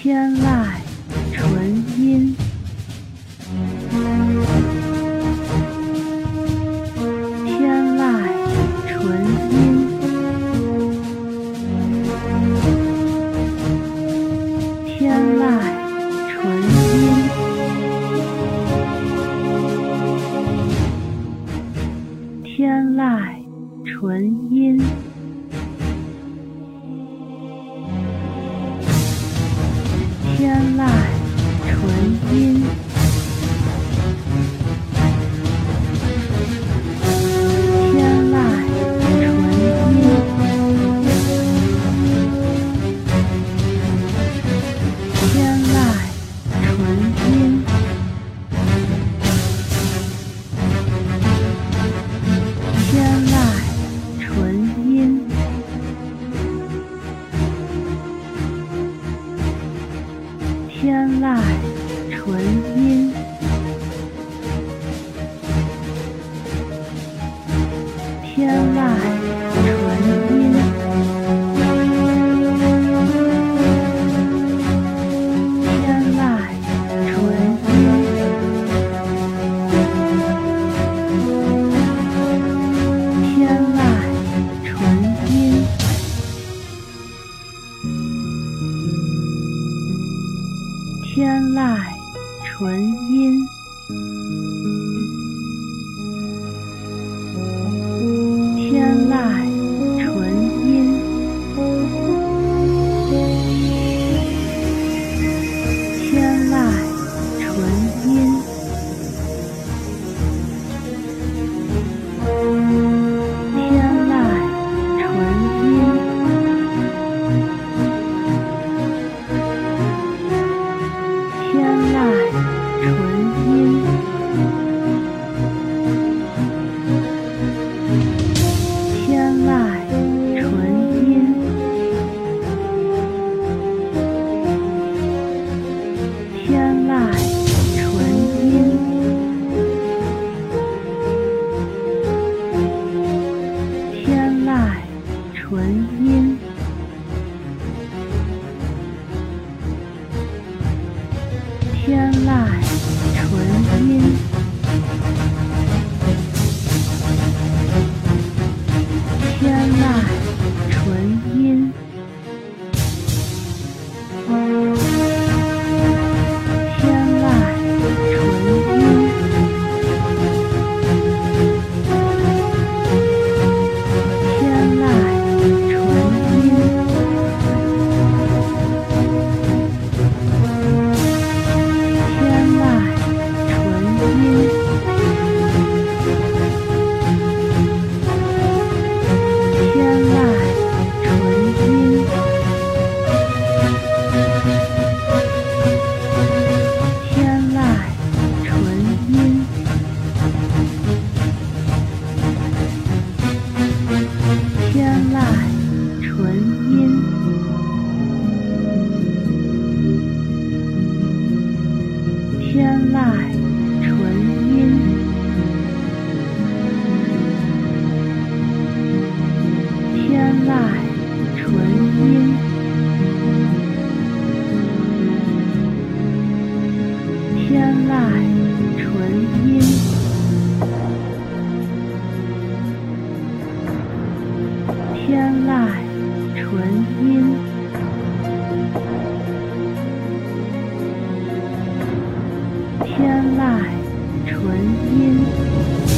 天籁纯音天籁纯音天籁纯音闻音。天籁纯音天籁纯音天籁纯音